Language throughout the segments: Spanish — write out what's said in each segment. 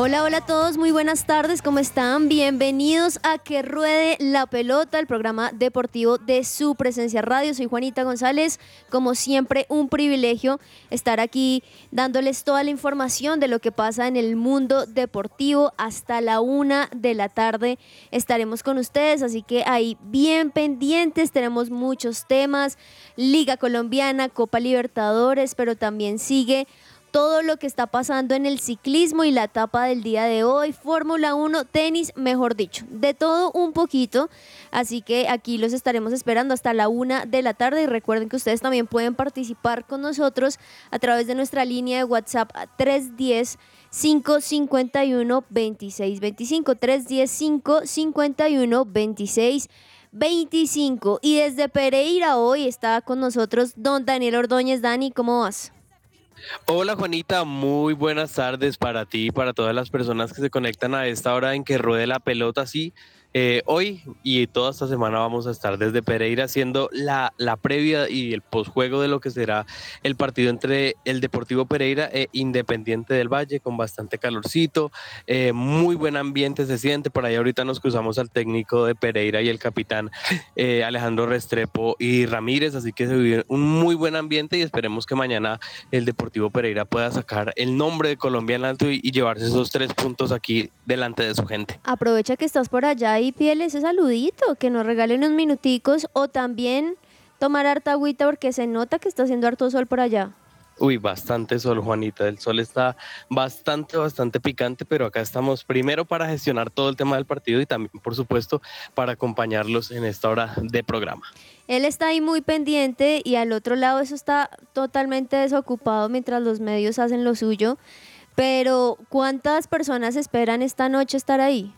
Hola, hola a todos, muy buenas tardes, ¿cómo están? Bienvenidos a Que Ruede la Pelota, el programa deportivo de su presencia radio. Soy Juanita González, como siempre un privilegio estar aquí dándoles toda la información de lo que pasa en el mundo deportivo hasta la una de la tarde. Estaremos con ustedes, así que ahí bien pendientes, tenemos muchos temas, Liga Colombiana, Copa Libertadores, pero también sigue todo lo que está pasando en el ciclismo y la etapa del día de hoy, Fórmula 1, tenis, mejor dicho, de todo un poquito. Así que aquí los estaremos esperando hasta la una de la tarde y recuerden que ustedes también pueden participar con nosotros a través de nuestra línea de WhatsApp 310. 551 2625 310 551 26 25 y desde Pereira hoy está con nosotros don Daniel Ordóñez. Dani, ¿cómo vas? Hola Juanita, muy buenas tardes para ti y para todas las personas que se conectan a esta hora en que ruede la pelota. Sí, eh, hoy y toda esta semana vamos a estar desde Pereira haciendo la, la previa y el posjuego de lo que será el partido entre el Deportivo Pereira e Independiente del Valle con bastante calorcito, eh, muy buen ambiente se siente. Por ahí ahorita nos cruzamos al técnico de Pereira y el capitán eh, Alejandro Restrepo y Ramírez, así que se vive un muy buen ambiente y esperemos que mañana el Deportivo Pereira pueda sacar el nombre de Colombia en alto y, y llevarse esos tres puntos aquí delante de su gente. Aprovecha que estás por allá y pídele ese saludito, que nos regale unos minuticos o también tomar harta agüita porque se nota que está haciendo harto sol por allá. Uy, bastante sol, Juanita. El sol está bastante, bastante picante, pero acá estamos primero para gestionar todo el tema del partido y también, por supuesto, para acompañarlos en esta hora de programa. Él está ahí muy pendiente y al otro lado eso está totalmente desocupado mientras los medios hacen lo suyo. Pero ¿cuántas personas esperan esta noche estar ahí?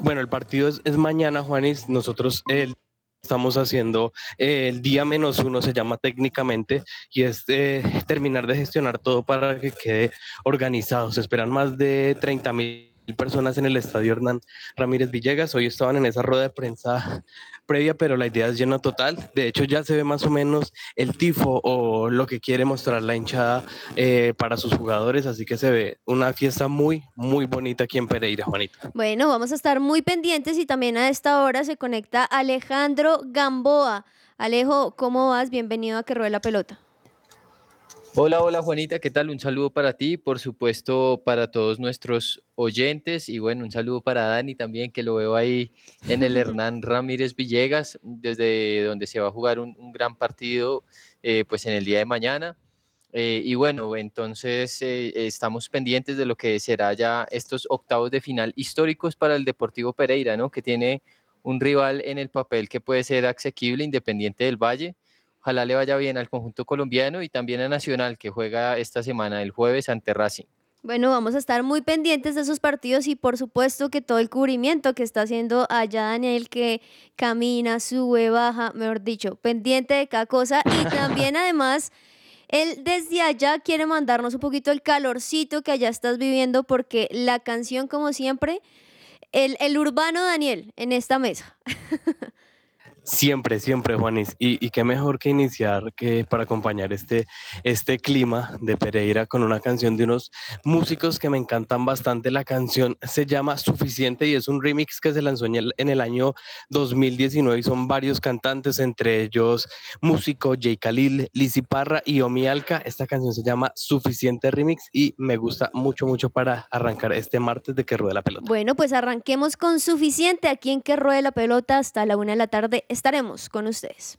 Bueno, el partido es, es mañana, Juanis. Nosotros el estamos haciendo eh, el día menos uno, se llama técnicamente, y es eh, terminar de gestionar todo para que quede organizado. Se esperan más de 30 mil personas en el estadio Hernán Ramírez Villegas. Hoy estaban en esa rueda de prensa previa, pero la idea es lleno total. De hecho, ya se ve más o menos el tifo o lo que quiere mostrar la hinchada eh, para sus jugadores, así que se ve una fiesta muy, muy bonita aquí en Pereira, Juanita. Bueno, vamos a estar muy pendientes y también a esta hora se conecta Alejandro Gamboa. Alejo, ¿cómo vas? Bienvenido a Que Ruede la Pelota. Hola, hola Juanita, ¿qué tal? Un saludo para ti, por supuesto para todos nuestros oyentes y bueno, un saludo para Dani también, que lo veo ahí en el Hernán Ramírez Villegas, desde donde se va a jugar un, un gran partido eh, pues en el día de mañana. Eh, y bueno, entonces eh, estamos pendientes de lo que será ya estos octavos de final históricos para el Deportivo Pereira, ¿no? Que tiene un rival en el papel que puede ser asequible, independiente del Valle. Ojalá le vaya bien al conjunto colombiano y también a Nacional, que juega esta semana, el jueves, ante Racing. Bueno, vamos a estar muy pendientes de esos partidos y por supuesto que todo el cubrimiento que está haciendo allá Daniel, que camina, sube, baja, mejor dicho, pendiente de cada cosa y también además... Él desde allá quiere mandarnos un poquito el calorcito que allá estás viviendo porque la canción, como siempre, el, el urbano Daniel en esta mesa. Siempre, siempre, Juanis. Y, y qué mejor que iniciar que para acompañar este, este clima de Pereira con una canción de unos músicos que me encantan bastante. La canción se llama Suficiente y es un remix que se lanzó en el, en el año 2019 y son varios cantantes, entre ellos músico Jay Khalil, Lizzy Parra y Omi Alca. Esta canción se llama Suficiente Remix y me gusta mucho, mucho para arrancar este martes de que ruede la pelota. Bueno, pues arranquemos con suficiente aquí en que ruede la pelota hasta la una de la tarde. Estaremos con ustedes.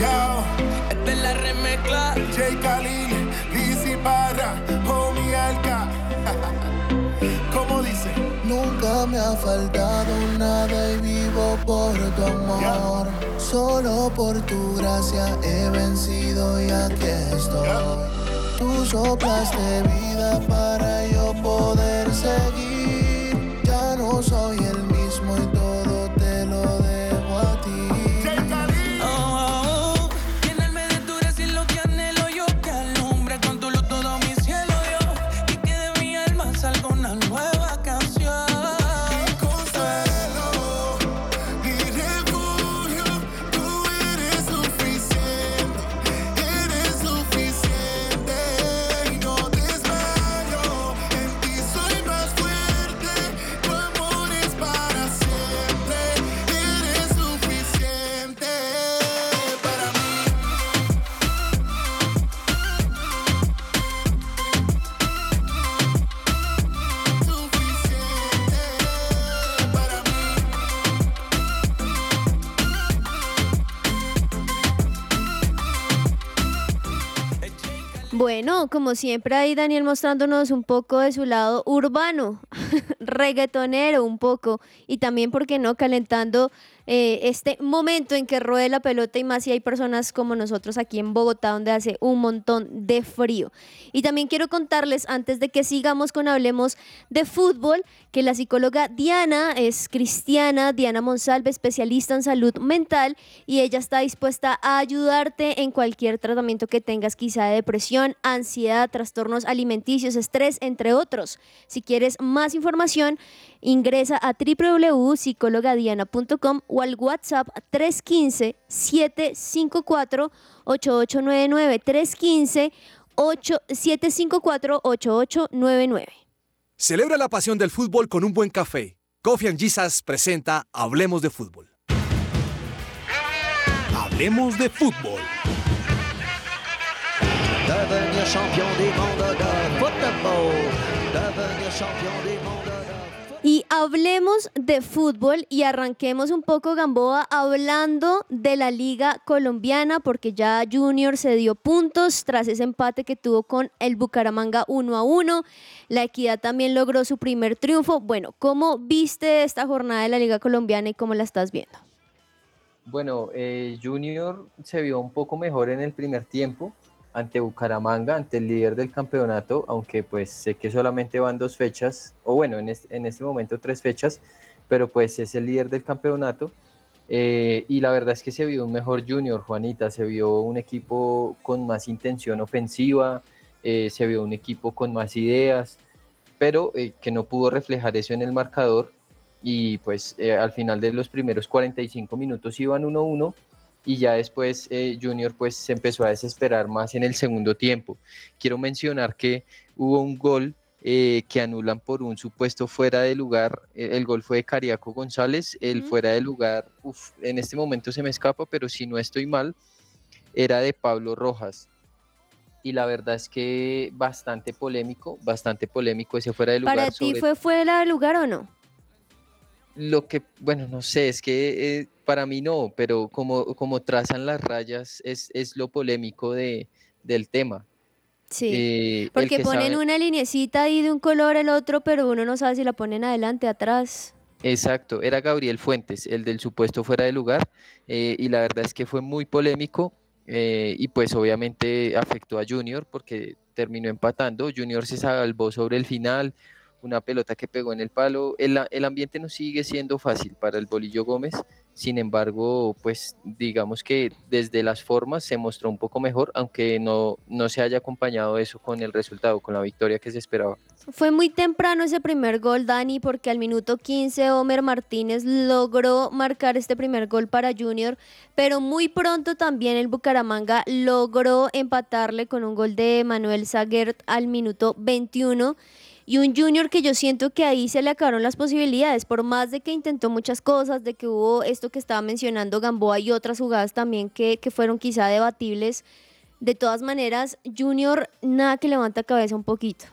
Yo, Esta es la remezcla. Jay Khalil, Lizzy Barra, Homie Alca. ¿Cómo dice? Nunca me ha faltado nada y vivo por tu amor. Solo por tu gracia he vencido y aquí estoy. Tú soplaste vida para como siempre ahí Daniel mostrándonos un poco de su lado urbano, reggaetonero un poco y también, ¿por qué no?, calentando eh, este momento en que ruede la pelota y más si hay personas como nosotros aquí en Bogotá donde hace un montón de frío. Y también quiero contarles, antes de que sigamos con Hablemos de Fútbol, que la psicóloga Diana es cristiana, Diana Monsalve, especialista en salud mental y ella está dispuesta a ayudarte en cualquier tratamiento que tengas, quizá de depresión, ansiedad, trastornos alimenticios, estrés, entre otros. Si quieres más información, ingresa a www.psicologadiana.com o al WhatsApp 315-754-8899. 315-754-8899. Celebra la pasión del fútbol con un buen café. Coffee and Jesus presenta Hablemos de Fútbol. Hablemos de Fútbol. Devenir champion du monde de football. Devenir champion du monde de Y hablemos de fútbol y arranquemos un poco Gamboa hablando de la liga colombiana porque ya Junior se dio puntos tras ese empate que tuvo con el Bucaramanga 1 a 1. La Equidad también logró su primer triunfo. Bueno, ¿cómo viste esta jornada de la liga colombiana y cómo la estás viendo? Bueno, eh, Junior se vio un poco mejor en el primer tiempo ante Bucaramanga, ante el líder del campeonato, aunque pues sé que solamente van dos fechas, o bueno, en este, en este momento tres fechas, pero pues es el líder del campeonato. eh, y la verdad es que se vio un mejor Junior, Juanita, se vio un equipo con más intención ofensiva, eh, se vio un equipo con más ideas, pero eh, que no pudo reflejar eso en el marcador. Y pues al final de los primeros 45 minutos iban 1-1 y ya después eh, Junior pues se empezó a desesperar más en el segundo tiempo. Quiero mencionar que hubo un gol eh, que anulan por un supuesto fuera de lugar. eh, El gol fue de Cariaco González, el fuera de lugar, uf, en este momento se me escapa, pero si no estoy mal, era de Pablo Rojas. Y la verdad es que bastante polémico, bastante polémico ese fuera de lugar. ¿Para ti sobre fue fuera de lugar o no? Lo que, bueno, no sé, es que eh, para mí no, pero como, como trazan las rayas es, es lo polémico de, del tema. Sí. Eh, Porque que ponen sabe- una linecita ahí de un color el otro, pero uno no sabe si la ponen adelante, atrás. Exacto, era Gabriel Fuentes, el del supuesto fuera de lugar, eh, y la verdad es que fue muy polémico eh, y pues obviamente afectó a Junior porque terminó empatando, Junior se salvó sobre el final, una pelota que pegó en el palo, el, el ambiente no sigue siendo fácil para el Bolillo Gómez, sin embargo, pues digamos que desde las formas se mostró un poco mejor, aunque no, no se haya acompañado eso con el resultado, con la victoria que se esperaba. Fue muy temprano ese primer gol, Dani, porque al minuto 15 Homer Martínez logró marcar este primer gol para Junior, pero muy pronto también el Bucaramanga logró empatarle con un gol de Manuel Saguert al minuto 21 y un Junior que yo siento que ahí se le acabaron las posibilidades, por más de que intentó muchas cosas, de que hubo esto que estaba mencionando Gamboa y otras jugadas también que, que fueron quizá debatibles. De todas maneras, Junior nada que levanta cabeza un poquito.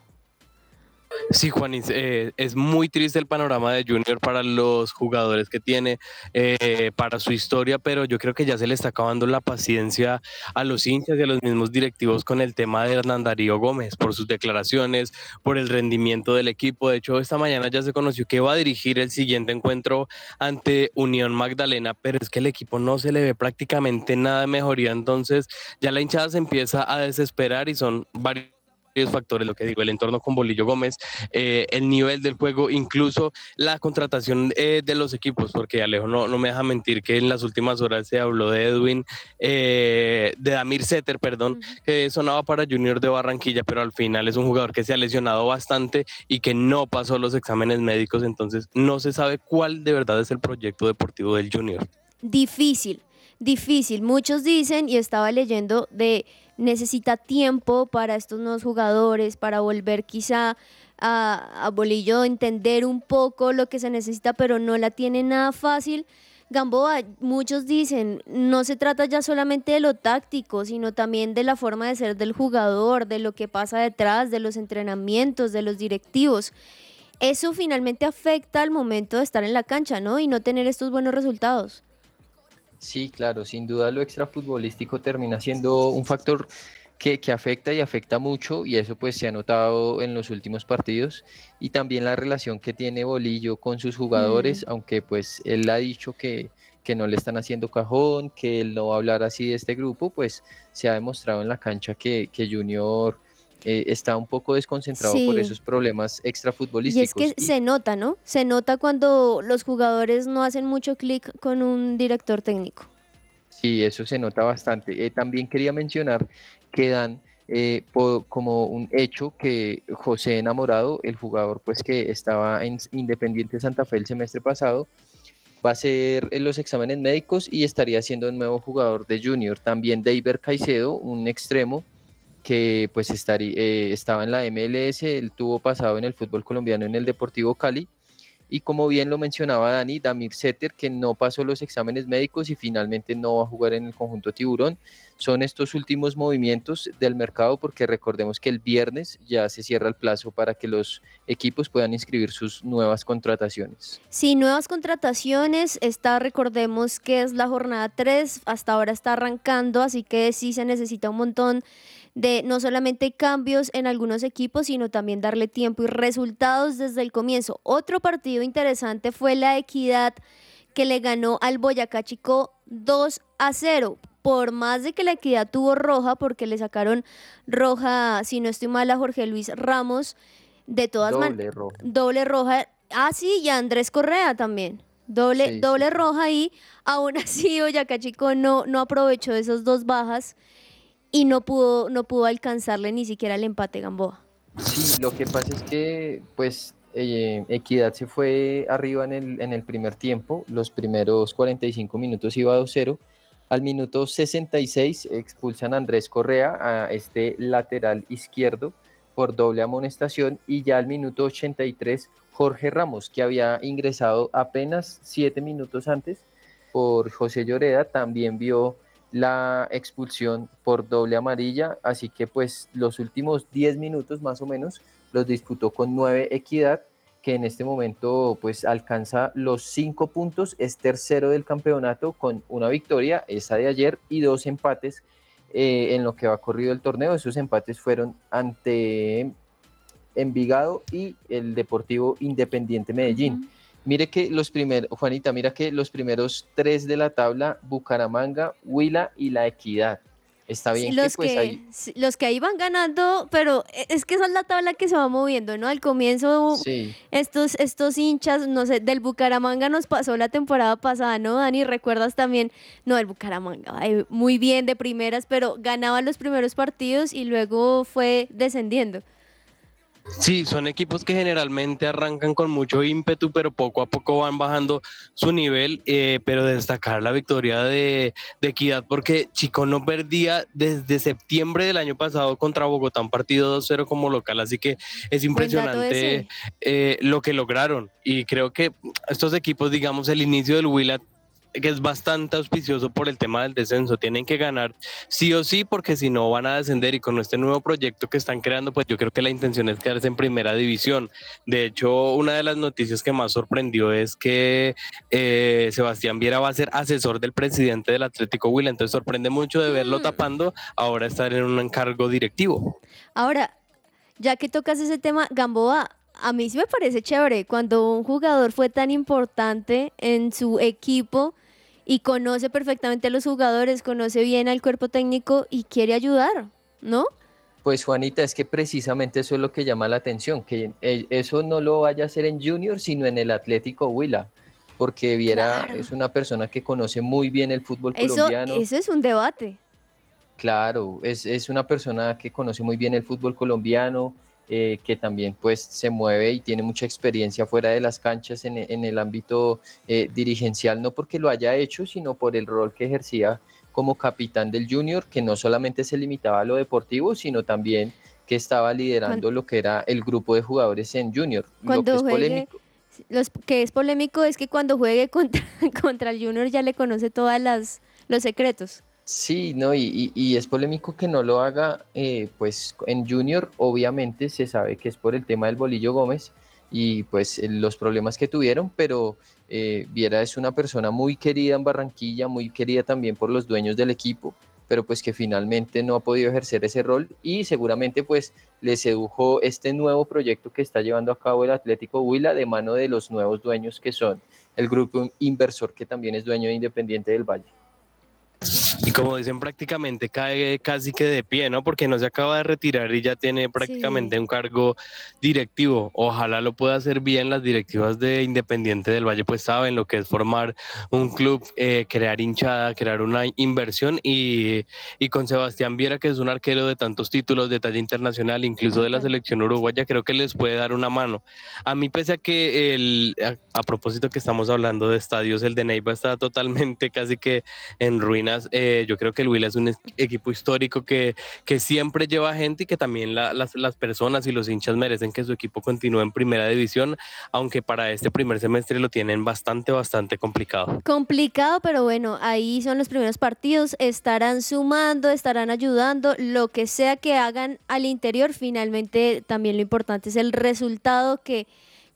Sí, Juanis, eh, es muy triste el panorama de Junior para los jugadores que tiene, eh, para su historia, pero yo creo que ya se le está acabando la paciencia a los hinchas y a los mismos directivos con el tema de Hernán Darío Gómez, por sus declaraciones, por el rendimiento del equipo. De hecho, esta mañana ya se conoció que va a dirigir el siguiente encuentro ante Unión Magdalena, pero es que el equipo no se le ve prácticamente nada de mejoría, entonces ya la hinchada se empieza a desesperar y son varios factores, lo que digo, el entorno con Bolillo Gómez, eh, el nivel del juego, incluso la contratación eh, de los equipos, porque Alejo no, no me deja mentir que en las últimas horas se habló de Edwin, eh, de Damir Setter, perdón, que sonaba para Junior de Barranquilla, pero al final es un jugador que se ha lesionado bastante y que no pasó los exámenes médicos, entonces no se sabe cuál de verdad es el proyecto deportivo del Junior. Difícil, difícil. Muchos dicen, y estaba leyendo, de necesita tiempo para estos nuevos jugadores, para volver quizá a, Bolillo, entender un poco lo que se necesita, pero no la tiene nada fácil. Gamboa, muchos dicen, no se trata ya solamente de lo táctico, sino también de la forma de ser del jugador, de lo que pasa detrás, de los entrenamientos, de los directivos. Eso finalmente afecta al momento de estar en la cancha, ¿no? Y no tener estos buenos resultados. Sí, claro, sin duda lo extrafutbolístico termina siendo un factor que, que afecta y afecta mucho y eso pues se ha notado en los últimos partidos y también la relación que tiene Bolillo con sus jugadores, aunque pues él ha dicho que, que no le están haciendo cajón, que él no va a hablar así de este grupo, pues se ha demostrado en la cancha que, que Junior eh, está un poco desconcentrado por esos problemas Y extrafutbolísticos. es que y- se nota, ¿no? Se nota cuando los jugadores no hacen mucho clic con un director técnico. Sí, eso se nota bastante. Eh, también quería mencionar que dan eh, como un hecho que José Enamorado, el jugador pues que estaba en Independiente Santa Fe el semestre pasado, va a hacer eh, los exámenes médicos y estaría siendo el nuevo jugador de Junior. También David Caicedo, un extremo que pues estaría, eh, estaba en la MLS, él tuvo pasado en el fútbol colombiano en el Deportivo Cali. Y como bien lo mencionaba Dani, Damir Setter, que no pasó los exámenes médicos y finalmente no va a jugar en el conjunto tiburón. Son estos últimos movimientos del mercado porque recordemos que el viernes ya se cierra el plazo para que los equipos puedan inscribir sus nuevas contrataciones. Sí, nuevas contrataciones, está, recordemos que es la jornada 3, hasta ahora está arrancando, así que sí se necesita un montón de no solamente cambios en algunos equipos, sino también darle tiempo y resultados desde el comienzo. Otro partido interesante fue la Equidad que le ganó al Boyacá Chico 2 a 0. Por más de que la Equidad tuvo roja, porque le sacaron roja, si no estoy mal, a Jorge Luis Ramos, de todas maneras Doble roja. Ah, sí, y a Andrés Correa también. Doble, sí. doble roja ahí. Aún así, Boyacá Chico no, no aprovechó esas dos bajas y no pudo, no pudo alcanzarle ni siquiera el empate Gamboa. Sí, lo que pasa es que, pues, eh, Equidad se fue arriba en el, en el primer tiempo. Los primeros 45 minutos iba 2-0. Al minuto 66 expulsan a Andrés Correa, a este lateral izquierdo, por doble amonestación. Y ya al minuto 83, Jorge Ramos, que había ingresado apenas 7 minutos antes por José Lloreda, también vio la expulsión por doble amarilla, así que pues los últimos 10 minutos más o menos los disputó con 9 Equidad, que en este momento pues alcanza los 5 puntos, es tercero del campeonato con una victoria, esa de ayer, y dos empates eh, en lo que va corrido el torneo. Esos empates fueron ante Envigado y el Deportivo Independiente Medellín. Mire que los primeros, Juanita, mira que los primeros tres de la tabla, Bucaramanga, Huila y La Equidad. Está Sí, bien los, que pues que, ahí, los que ahí van ganando, pero e- es que esa es la tabla que se va moviendo, ¿no? Al comienzo, sí, estos, estos hinchas, no sé, del Bucaramanga nos pasó la temporada pasada, ¿no, Dani? ¿Recuerdas también? No, el Bucaramanga, muy bien de primeras, pero ganaba los primeros partidos y luego fue descendiendo. Sí, son equipos que generalmente arrancan con mucho ímpetu, pero poco a poco van bajando su nivel. eh, pero destacar la victoria de, de Equidad, porque Chico no perdía desde septiembre del año pasado contra Bogotá un partido 2-0 como local. Así que es impresionante eh, lo que lograron. Y creo que estos equipos, digamos, el inicio del Huila que es bastante auspicioso por el tema del descenso. Tienen que ganar sí o sí, porque si no van a descender. Y con este nuevo proyecto que están creando, pues yo creo que la intención es quedarse en primera división. De hecho, una de las noticias que más sorprendió es que eh, Sebastián Viera va a ser asesor del presidente del Atlético Huila. Entonces sorprende mucho de verlo Mm. tapando, ahora estar en un encargo directivo. Ahora, ya que tocas ese tema, Gamboa, a mí sí me parece chévere cuando un jugador fue tan importante en su equipo y conoce perfectamente a los jugadores, conoce bien al cuerpo técnico y quiere ayudar, ¿no? Pues Juanita, es que precisamente eso es lo que llama la atención, que eh, eso no lo vaya a hacer en Junior, sino en el Atlético Huila, porque Viera Claro. es una persona que conoce muy bien el fútbol Eso, colombiano. eso es un debate. Claro, es, es una persona que conoce muy bien el fútbol colombiano, eh, que también pues se mueve y tiene mucha experiencia fuera de las canchas en, en el ámbito eh, dirigencial, no porque lo haya hecho, sino por el rol que ejercía como capitán del Junior, que no solamente se limitaba a lo deportivo, sino también que estaba liderando lo que era el grupo de jugadores en Junior. Lo que Cuando es juegue, polémico, los que es polémico es que cuando juegue contra, contra el Junior ya le conoce todas las los secretos. Sí, no, y, es polémico que no lo haga, eh, pues en Junior obviamente se sabe que es por el tema del Bolillo Gómez y pues eh, los problemas que tuvieron, pero eh, Viera es una persona muy querida en Barranquilla, muy querida también por los dueños del equipo, pero pues que finalmente no ha podido ejercer ese rol y seguramente pues le sedujo este nuevo proyecto que está llevando a cabo el Atlético Huila de mano de los nuevos dueños que son el grupo inversor que también es dueño de Independiente del Valle. Y como dicen, prácticamente cae casi que de pie, ¿no? Porque no se acaba de retirar y ya tiene prácticamente un cargo directivo. Ojalá lo pueda hacer bien. Las directivas de Independiente del Valle, pues saben lo que es formar un club, eh, crear hinchada, crear una inversión. Y, y con Sebastián Viera, que es un arquero de tantos títulos de talla internacional, incluso de la selección uruguaya, creo que les puede dar una mano. A mí, pese a que el, a, a propósito que estamos hablando de estadios, el de Neiva está totalmente casi que en ruinas. eh, yo creo que el Huila es un equipo histórico que, que siempre lleva gente y que también la- las, las personas y los hinchas merecen que su equipo continúe en primera división, aunque para este primer semestre lo tienen bastante, bastante complicado. Complicado, pero bueno, ahí son los primeros partidos, estarán sumando, estarán ayudando, lo que sea que hagan al interior, finalmente también lo importante es el resultado que,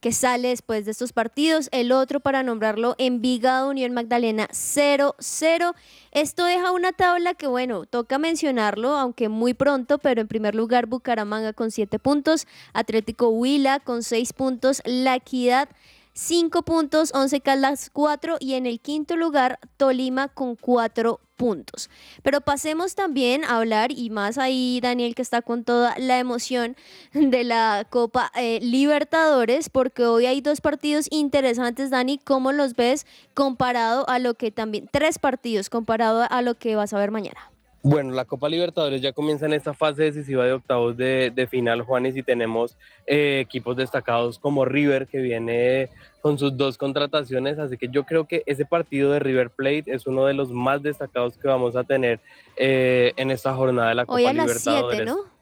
que sale después de estos partidos. El otro, para nombrarlo, Envigado Unión Magdalena 0-0. Esto deja una tabla que, bueno, toca mencionarlo, aunque muy pronto, pero en primer lugar Bucaramanga con 7 puntos, Atlético Huila con 6 puntos, La Equidad 5 puntos, 11 Caldas 4 y en el quinto lugar Tolima con 4 puntos. Pero pasemos también a hablar, y más ahí Daniel que está con toda la emoción de la Copa eh, Libertadores, porque hoy hay dos partidos interesantes, Dani, ¿cómo los ves comparado a lo que también, tres partidos comparado a lo que vas a ver mañana? Bueno, la Copa Libertadores ya comienza en esta fase decisiva de octavos de, de final, Juanes, y tenemos eh, equipos destacados como River, que viene con sus dos contrataciones, así que yo creo que ese partido de River Plate es uno de los más destacados que vamos a tener eh, en esta jornada de la Copa Hoy a las Libertadores. 7, ¿no?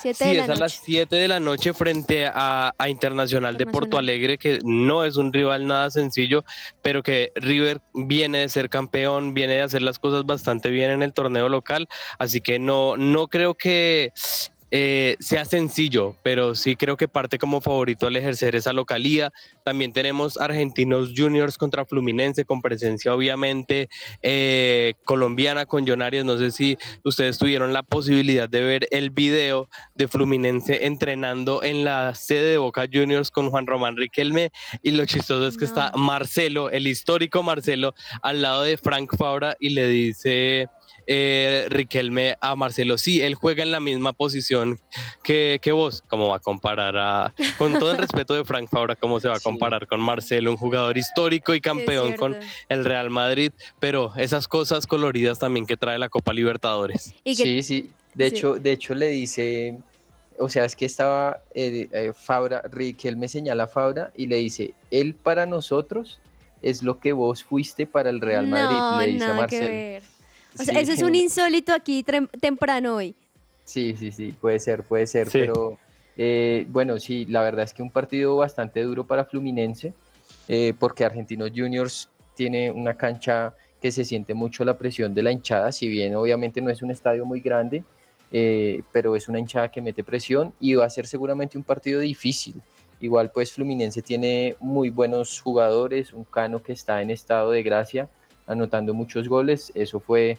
7 Sí, de la es a las noche. 7 de la noche frente a, a Internacional de Porto Alegre, que no es un rival nada sencillo, pero que River viene de ser campeón, viene de hacer las cosas bastante bien en el torneo local, así que no, no creo que eh, sea sencillo, pero sí creo que parte como favorito al ejercer esa localía. También tenemos Argentinos Juniors contra Fluminense, con presencia obviamente eh, colombiana con Jonarias. No sé si ustedes tuvieron la posibilidad de ver el video de Fluminense entrenando en la sede de Boca Juniors con Juan Román Riquelme. Y lo chistoso es que está Marcelo, el histórico Marcelo, al lado de Frank Fabra y le dice eh, Riquelme a Marcelo, sí, él juega en la misma posición que, que vos. ¿Cómo va a comparar a, con todo el respeto de Frank Fabra, cómo se va a comparar con Marcelo, un jugador histórico y campeón con el Real Madrid? Pero esas cosas coloridas también que trae la Copa Libertadores. Sí, sí. De sí. hecho, de hecho le dice, o sea, es que estaba eh, eh, Fabra, Riquelme señala a Fabra y le dice, él para nosotros es lo que vos fuiste para el Real Madrid, no, le dice a nada que Marcelo. ver. O sea, Sí. eso es un insólito aquí trem- temprano hoy. Sí, sí, sí, puede ser, puede ser, Sí. pero eh, bueno, sí, la verdad es que un partido bastante duro para Fluminense, eh, porque Argentinos Juniors tiene una cancha que se siente mucho la presión de la hinchada, si bien obviamente no es un estadio muy grande, eh, pero es una hinchada que mete presión y va a ser seguramente un partido difícil. Igual pues Fluminense tiene muy buenos jugadores, un Cano que está en estado de gracia, anotando muchos goles, eso fue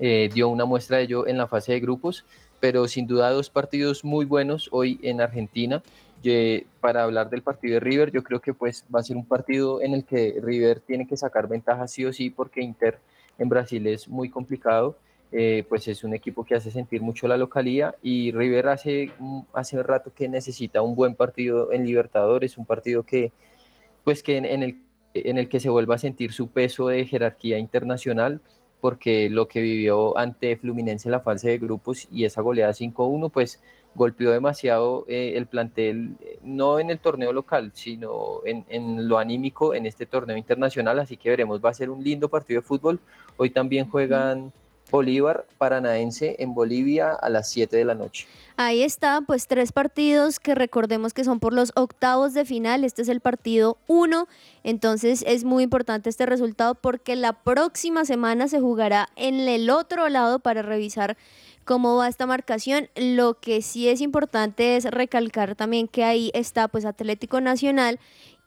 eh, dio una muestra de ello en la fase de grupos, pero sin duda dos partidos muy buenos hoy en Argentina. Ye- para hablar del partido de River, yo creo que pues va a ser un partido en el que River tiene que sacar ventaja sí o sí porque Inter en Brasil es muy complicado eh, pues es un equipo que hace sentir mucho la localía y River hace, hace rato que necesita un buen partido en Libertadores, un partido que pues que en el, en el que se vuelva a sentir su peso de jerarquía internacional porque lo que vivió ante Fluminense en la fase de grupos y esa goleada 5-1 pues golpeó demasiado eh, el plantel, eh, no en el torneo local, sino en, en, lo anímico en este torneo internacional, así que veremos, va a ser un lindo partido de fútbol. Hoy también juegan Bolívar Paranaense en Bolivia a las 7 de la noche. Ahí está, pues tres partidos que recordemos que son por los octavos de final. Este es el partido 1. Entonces es muy importante este resultado porque la próxima semana se jugará en el otro lado para revisar cómo va esta marcación. Lo que sí es importante es recalcar también que ahí está pues Atlético Nacional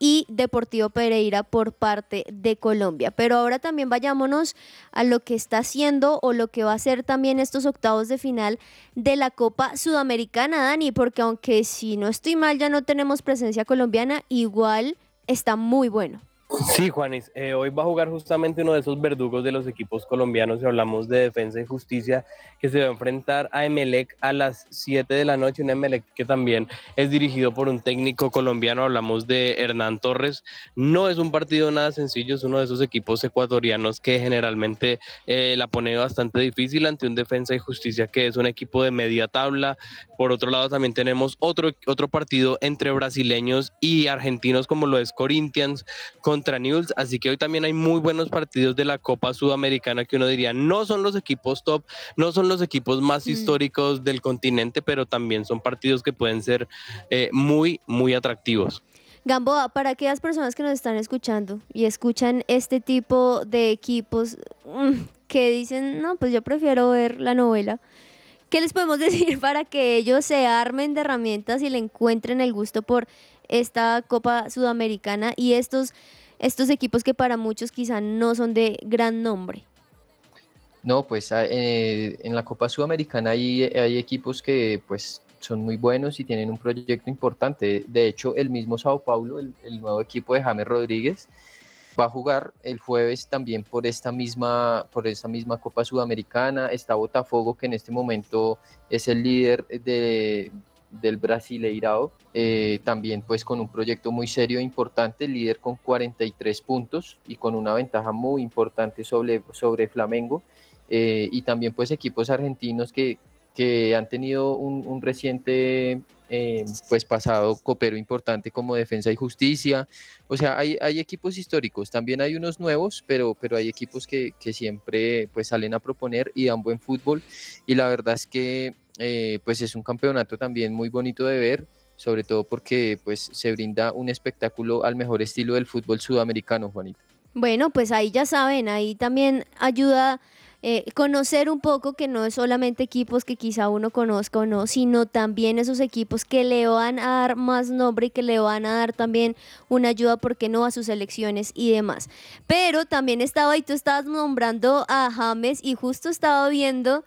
y Deportivo Pereira por parte de Colombia. Pero ahora también vayámonos a lo que está haciendo o lo que va a ser también estos octavos de final de la Copa Sudamericana, Dani, porque aunque si no estoy mal ya no tenemos presencia colombiana, igual está muy bueno. Sí, Juanis, eh, hoy va a jugar justamente uno de esos verdugos de los equipos colombianos y hablamos de defensa y justicia que se va a enfrentar a Emelec a las 7 de la noche, un Emelec que también es dirigido por un técnico colombiano, hablamos de Hernán Torres. No es un partido nada sencillo, es uno de esos equipos ecuatorianos que generalmente eh, la pone bastante difícil ante un defensa y justicia que es un equipo de media tabla. Por otro lado también tenemos otro, otro partido entre brasileños y argentinos como lo es Corinthians con contra Newell's, así que hoy también hay muy buenos partidos de la Copa Sudamericana que uno diría no son los equipos top, no son los equipos más históricos del continente, pero también son partidos que pueden ser eh, muy, muy atractivos. Gamboa, para aquellas personas que nos están escuchando y escuchan este tipo de equipos mm, que dicen, no, pues yo prefiero ver la novela, ¿qué les podemos decir para que ellos se armen de herramientas y le encuentren el gusto por esta Copa Sudamericana y estos estos equipos que para muchos quizá no son de gran nombre? No, pues ah, eh, en la Copa Sudamericana hay, equipos que pues son muy buenos y tienen un proyecto importante. De hecho, el mismo Sao Paulo, el, el, nuevo equipo de James Rodríguez, va a jugar el jueves también por esta misma, por esta misma Copa Sudamericana. Está Botafogo, que en este momento es el líder de, del Brasileirao, eh, también pues con un proyecto muy serio e importante, líder con 43 puntos y con una ventaja muy importante sobre, sobre Flamengo, eh, y también pues equipos argentinos que, que han tenido un, un reciente eh, pues pasado copero importante como Defensa y Justicia, o sea, hay, hay equipos históricos, también hay unos nuevos, pero, pero hay equipos que, que siempre pues salen a proponer y dan buen fútbol, y la verdad es que eh, pues es un campeonato también muy bonito de ver, sobre todo porque pues se brinda un espectáculo al mejor estilo del fútbol sudamericano, Juanita. Bueno, pues ahí ya saben, ahí también ayuda eh, conocer un poco que no es solamente equipos que quizá uno conozca o no, sino también esos equipos que le van a dar más nombre y que le van a dar también una ayuda, porque no?, a sus elecciones y demás. Pero también estaba, y tú estabas nombrando a James y justo estaba viendo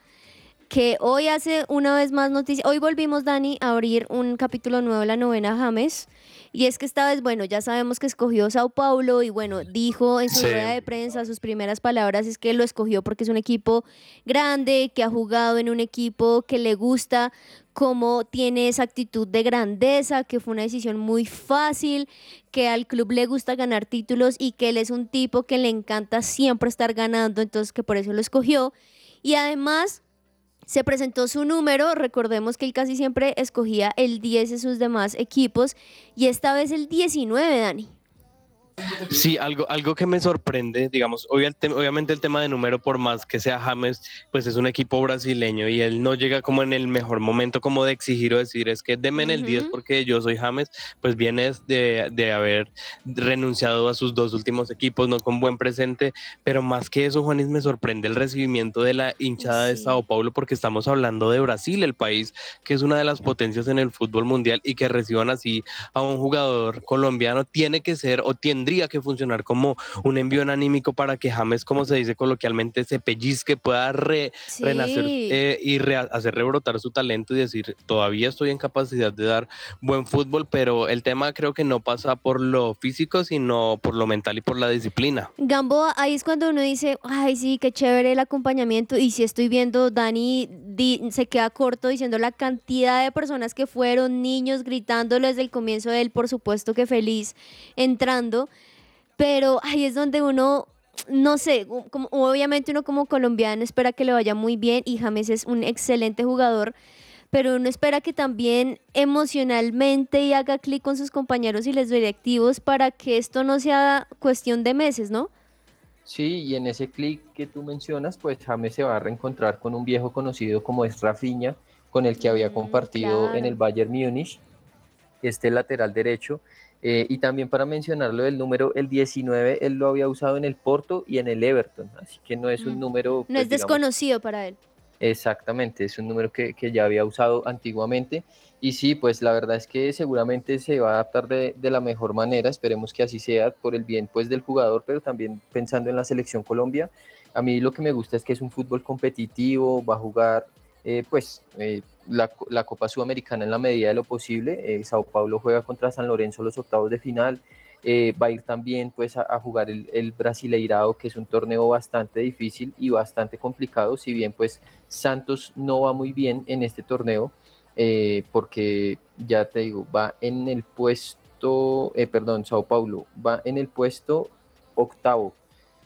que hoy hace una vez más noticia. Hoy volvimos, Dani, a abrir un capítulo nuevo de la novena James. Y es que esta vez, bueno, ya sabemos que escogió Sao Paulo y bueno, dijo en su Sí. rueda de prensa, sus primeras palabras es que lo escogió porque es un equipo grande, que ha jugado en un equipo que le gusta, cómo tiene esa actitud de grandeza, que fue una decisión muy fácil, que al club le gusta ganar títulos y que él es un tipo que le encanta siempre estar ganando, entonces que por eso lo escogió. Y además se presentó su número, recordemos que él casi siempre escogía el 10 de sus demás equipos y esta vez el 19, Dani. Sí, algo, algo que me sorprende, digamos, obviamente el tema de número, por más que sea James, pues es un equipo brasileño y él no llega como en el mejor momento como de exigir o decir, es que denme en el 10 Ujú. porque yo soy James, pues viene de, de haber renunciado a sus dos últimos equipos, no con buen presente, pero más que eso, Juanis, me sorprende el recibimiento de la hinchada de. Sao Paulo porque estamos hablando de Brasil, el país que es una de las potencias en el fútbol mundial y que reciban así a un jugador colombiano tiene que ser o tendría tendría que funcionar como un envío anímico para que James, como se dice coloquialmente, se pellizque, pueda re- Sí. renacer eh, y re- hacer rebrotar su talento y decir, todavía estoy en capacidad de dar buen fútbol, pero el tema creo que no pasa por lo físico, sino por lo mental y por la disciplina. Gamboa, ahí es cuando uno dice, ay, sí, qué chévere el acompañamiento. Y si estoy viendo, Dani di- se queda corto diciendo la cantidad de personas que fueron, niños gritándolo desde el comienzo de él, por supuesto que feliz, entrando. Pero ahí es donde uno, no sé, como, obviamente uno como colombiano espera que le vaya muy bien y James es un excelente jugador. Pero uno espera que también emocionalmente y haga clic con sus compañeros y les directivos para que esto no sea cuestión de meses, ¿no? Sí, y en ese clic que tú mencionas, pues James se va a reencontrar con un viejo conocido como es Rafinha, con el que había Mm, compartido en el Bayern Múnich, este lateral derecho. Eh, y también para mencionarlo del número, el 19, él lo había usado en el Porto y en el Everton, así que no es un Mm. número... No pues, es digamos, desconocido para él. Exactamente, es un número que, que ya había usado antiguamente. Y sí, pues la verdad es que seguramente se va a adaptar de, de la mejor manera, esperemos que así sea por el bien pues del jugador, pero también pensando en la selección Colombia. A mí lo que me gusta es que es un fútbol competitivo, va a jugar eh, pues eh, la, la Copa Sudamericana en la medida de lo posible. Eh, Sao Paulo juega contra San Lorenzo los octavos de final. Va a ir también pues a, jugar el, el Brasileirao, que es un torneo bastante difícil y bastante complicado, si bien pues Santos no va muy bien en este torneo, porque ya te digo, va en el puesto, perdón, Sao Paulo, va en el puesto octavo,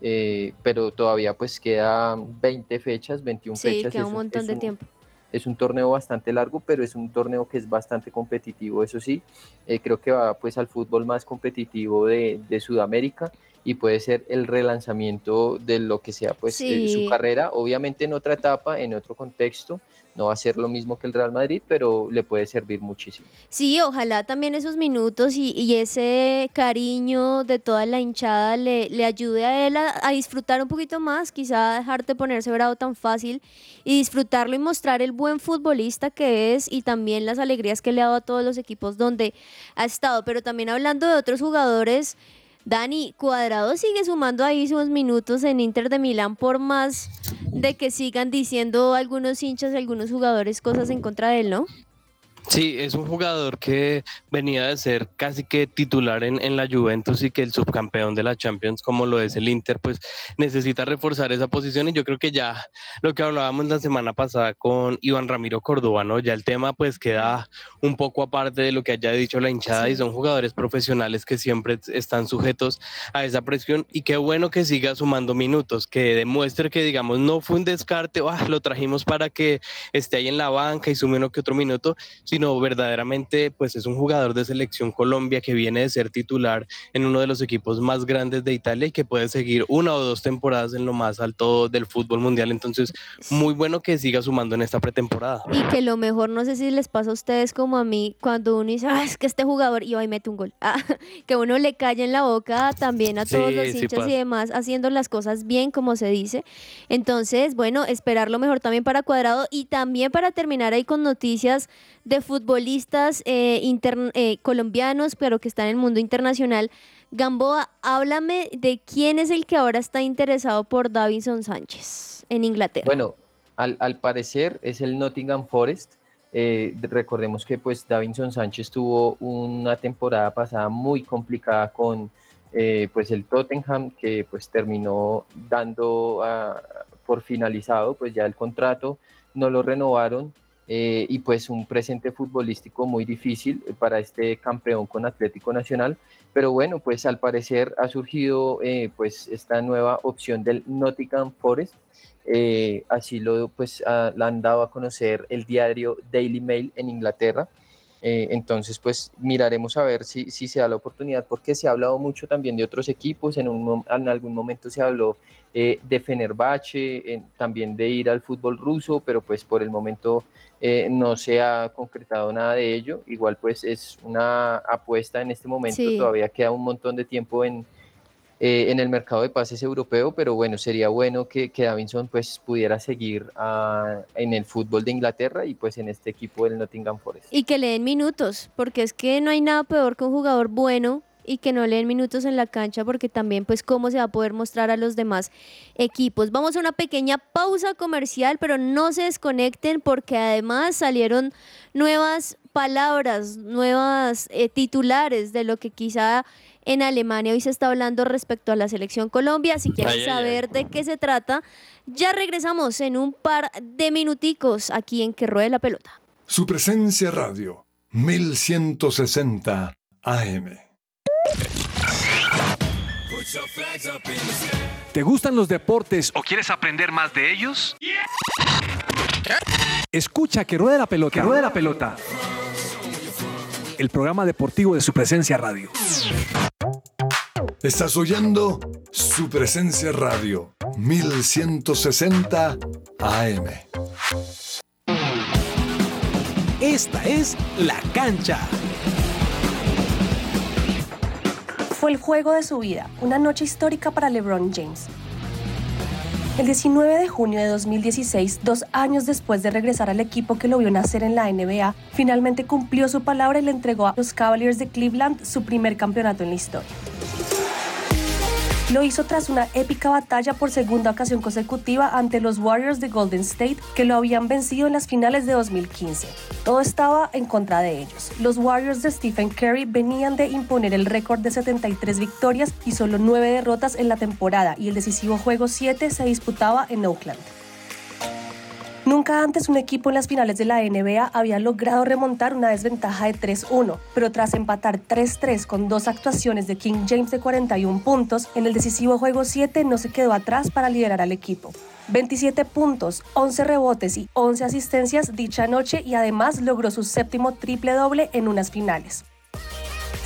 eh, pero todavía pues quedan 20 fechas, 21 Sí, fechas. queda un montón es de un- tiempo. es un torneo bastante largo, pero es un torneo que es bastante competitivo, eso sí. Eh, creo que va pues al fútbol más competitivo de, de Sudamérica y puede ser el relanzamiento de lo que sea pues eh, Sí. su carrera, obviamente en otra etapa, en otro contexto. No va a ser lo mismo que el Real Madrid, pero le puede servir muchísimo. Sí, ojalá también esos minutos y, y ese cariño de toda la hinchada le, le ayude a él a, a disfrutar un poquito más, quizá dejarte ponerse bravo tan fácil y disfrutarlo y mostrar el buen futbolista que es y también las alegrías que le ha dado a todos los equipos donde ha estado. Pero también hablando de otros jugadores, Dani, Cuadrado sigue sumando ahí sus minutos en Inter de Milán por más de que sigan diciendo algunos hinchas algunos jugadores cosas en contra de él, ¿no? Sí, es un jugador que venía de ser casi que titular en, en la Juventus y que el subcampeón de la Champions, como lo es el Inter, pues necesita reforzar esa posición. Y yo creo que ya lo que hablábamos la semana pasada con Iván Ramiro Córdoba, ¿no? Ya el tema pues queda un poco aparte de lo que haya dicho la hinchada y son jugadores profesionales que siempre están sujetos a esa presión. Y qué bueno que siga sumando minutos, que demuestre que digamos no fue un descarte, "Ah, lo trajimos para que esté ahí en la banca y sume uno que otro minuto, sino verdaderamente pues es un jugador de selección Colombia que viene de ser titular en uno de los equipos más grandes de Italia y que puede seguir una o dos temporadas en lo más alto del fútbol mundial. Entonces, muy bueno que siga sumando en esta pretemporada. Y que lo mejor, no sé si les pasa a ustedes como a mí, cuando uno dice, ah, es que este jugador, y hoy mete un gol, Ah, que uno le cae en la boca también a todos Sí, los sí hinchas y demás, haciendo las cosas bien, como se dice. Entonces, bueno, esperar lo mejor también para Cuadrado y también para terminar ahí con noticias de futbolistas eh, eh, colombianos, pero que están en el mundo internacional. Gamboa, háblame de quién es el que ahora está interesado por Davinson Sánchez en Inglaterra. Bueno, al, parecer es el Nottingham Forest. Eh, de- recordemos que pues Davinson Sánchez tuvo una temporada pasada muy complicada con eh, pues el Tottenham que pues terminó dando a- por finalizado pues ya el contrato, no lo renovaron eh, y pues un presente futbolístico muy difícil para este campeón con Atlético Nacional. Pero bueno, pues al parecer ha surgido eh, pues esta nueva opción del Nottingham Forest. Eh, así lo pues ah, la han dado a conocer el diario Daily Mail en Inglaterra. Eh, entonces, pues miraremos a ver si, si se da la oportunidad, porque se ha hablado mucho también de otros equipos. En, un, en algún momento se habló eh, de Fenerbahce, en- también de ir al fútbol ruso, pero pues por el momento eh, no se ha concretado nada de ello. Igual pues es una apuesta en este momento, Sí. todavía queda un montón de tiempo en, eh, en el mercado de pases europeo, pero bueno, sería bueno que, que Davinson pues pudiera seguir ah, en el fútbol de Inglaterra y pues en este equipo del Nottingham Forest. Y que le den minutos, porque es que no hay nada peor que un jugador bueno y que no le den minutos en la cancha porque también pues cómo se va a poder mostrar a los demás equipos. Vamos a una pequeña pausa comercial, pero no se desconecten porque además salieron nuevas palabras, nuevas eh, titulares de lo que quizá en Alemania hoy se está hablando respecto a la selección Colombia. Si quieres Ay, ay, ay. saber de qué se trata, ya regresamos en un par de minuticos aquí en Que Ruede la Pelota. Su presencia radio, 1160 AM. ¿Te gustan los deportes o quieres aprender más de ellos? Escucha que ruede la pelota. Que ruede la pelota. El programa deportivo de su presencia radio. Estás oyendo su presencia radio, 1160 AM. Esta es La Cancha. Fue el juego de su vida, una noche histórica para LeBron James. El 19 de junio de 2016, dos años después de regresar al equipo que lo vio nacer en la NBA, finalmente cumplió su palabra y le entregó a los Cavaliers de Cleveland su primer campeonato en la historia. Lo hizo tras una épica batalla por segunda ocasión consecutiva ante los Warriors de Golden State que lo habían vencido en las finales de 2015. Todo estaba en contra de ellos. Los Warriors de Stephen Curry venían de imponer el récord de 73 victorias y solo 9 derrotas en la temporada y el decisivo juego 7 se disputaba en Oakland. Nunca antes un equipo en las finales de la NBA había logrado remontar una desventaja de 3-1, pero tras empatar 3-3 con dos actuaciones de King James de 41 puntos, en el decisivo juego 7 no se quedó atrás para liderar al equipo. 27 puntos, 11 rebotes y 11 asistencias dicha noche y además logró su séptimo triple doble en unas finales.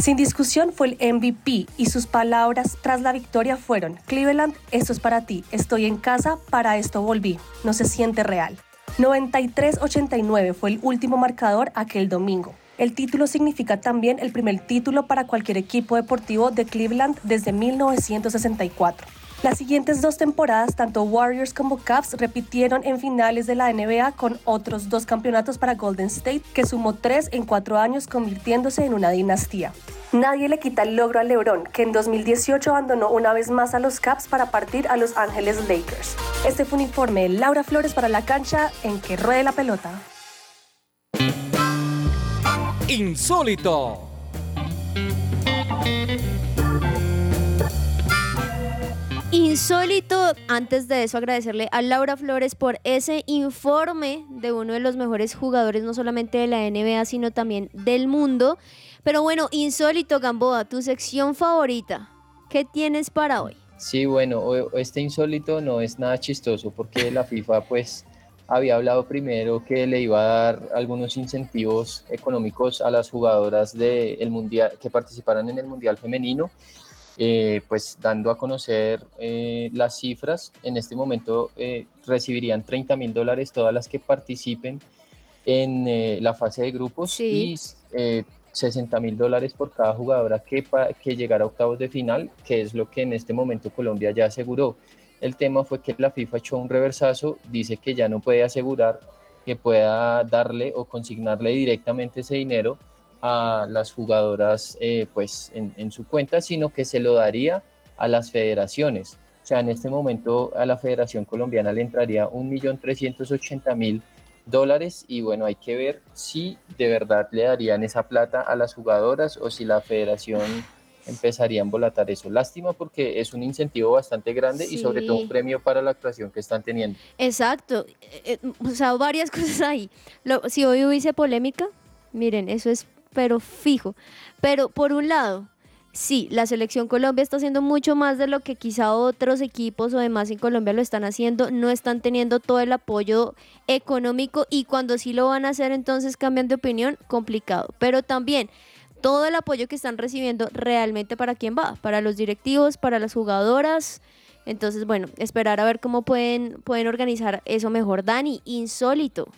Sin discusión fue el MVP y sus palabras tras la victoria fueron, Cleveland, esto es para ti, estoy en casa, para esto volví, no se siente real. 93-89 fue el último marcador aquel domingo. El título significa también el primer título para cualquier equipo deportivo de Cleveland desde 1964. Las siguientes dos temporadas, tanto Warriors como Cavs repitieron en finales de la NBA con otros dos campeonatos para Golden State, que sumó tres en cuatro años, convirtiéndose en una dinastía. Nadie le quita el logro a LeBron, que en 2018 abandonó una vez más a los Cavs para partir a Los Ángeles Lakers. Este fue un informe de Laura Flores para la cancha en que ruede la pelota. Insólito. Insólito, antes de eso agradecerle a Laura Flores por ese informe de uno de los mejores jugadores, no solamente de la NBA, sino también del mundo. Pero bueno, insólito, Gamboa, tu sección favorita. ¿Qué tienes para hoy? Sí, bueno, este insólito no es nada chistoso porque la FIFA pues había hablado primero que le iba a dar algunos incentivos económicos a las jugadoras de el mundial que participaran en el mundial femenino, eh, pues dando a conocer eh, las cifras. En este momento eh, recibirían 30 mil dólares todas las que participen en la fase de grupos Sí. y eh, 60 mil dólares por cada jugadora que, que llegara a octavos de final, que es lo que en este momento Colombia ya aseguró. El tema fue que la FIFA echó un reversazo, dice que ya no puede asegurar que pueda darle o consignarle directamente ese dinero a las jugadoras eh, pues en, en su cuenta, sino que se lo daría a las federaciones. O sea, en este momento a la Federación Colombiana le entraría 1.380.000 dólares y bueno, hay que ver si de verdad le darían esa plata a las jugadoras o si la federación empezaría a embolatar eso. Lástima porque es un incentivo bastante grande y sobre todo Sí. un premio para la actuación que están teniendo. Exacto, eh, eh, o sea, varias cosas ahí. Lo- si hoy hubiese polémica, miren, eso es pero fijo. Pero por un lado, sí, la selección Colombia está haciendo mucho más de lo que quizá otros equipos o demás en Colombia lo están haciendo, no están teniendo todo el apoyo económico y cuando sí lo van a hacer entonces cambian de opinión, complicado. Pero también todo el apoyo que están recibiendo realmente para quién va, para los directivos, para las jugadoras. Entonces, bueno, esperar a ver cómo pueden, pueden organizar eso mejor. Dani, insólito.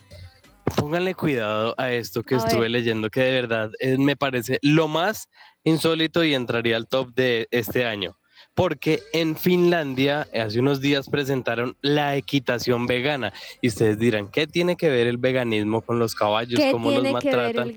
Pónganle cuidado a esto que A estuve ver. leyendo, que de verdad eh, me parece lo más insólito y entraría al top de este año. porque en Finlandia hace unos días presentaron la equitación vegana y ustedes dirán, ¿qué tiene que ver el veganismo con los caballos? ¿Qué ¿Cómo los ver maltratan? el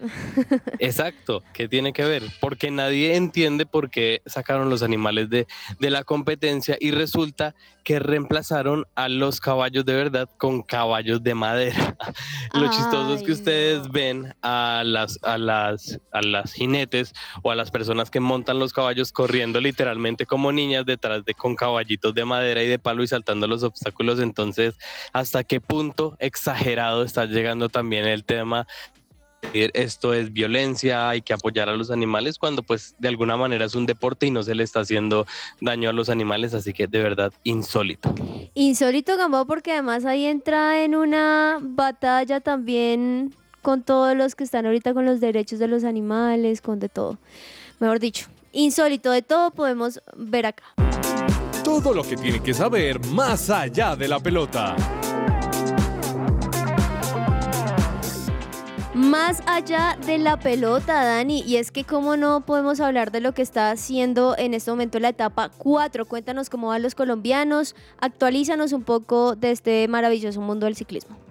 Exacto, ¿qué tiene que ver? Porque nadie entiende por qué sacaron los animales de, de la competencia y resulta que reemplazaron a los caballos de verdad con caballos de madera. Lo chistoso es que ustedes ven a las, a las, a las jinetes o a las personas que montan los caballos corriendo literalmente como niñas detrás de con caballitos de madera y de palo y saltando los obstáculos. Entonces, ¿hasta qué punto exagerado está llegando también el tema esto es violencia, hay que apoyar a los animales, cuando pues de alguna manera es un deporte y no se le está haciendo daño a los animales, así que de verdad insólito. Insólito Gamboa porque además ahí entra en una batalla también con todos los que están ahorita con los derechos de los animales, con de todo. Mejor dicho, insólito de todo podemos ver acá. Todo lo que tiene que saber más allá de la pelota. Más allá de la pelota, Dani, y es que cómo no podemos hablar de lo que está haciendo en este momento la etapa 4. Cuéntanos cómo van los colombianos, actualízanos un poco de este maravilloso mundo del ciclismo.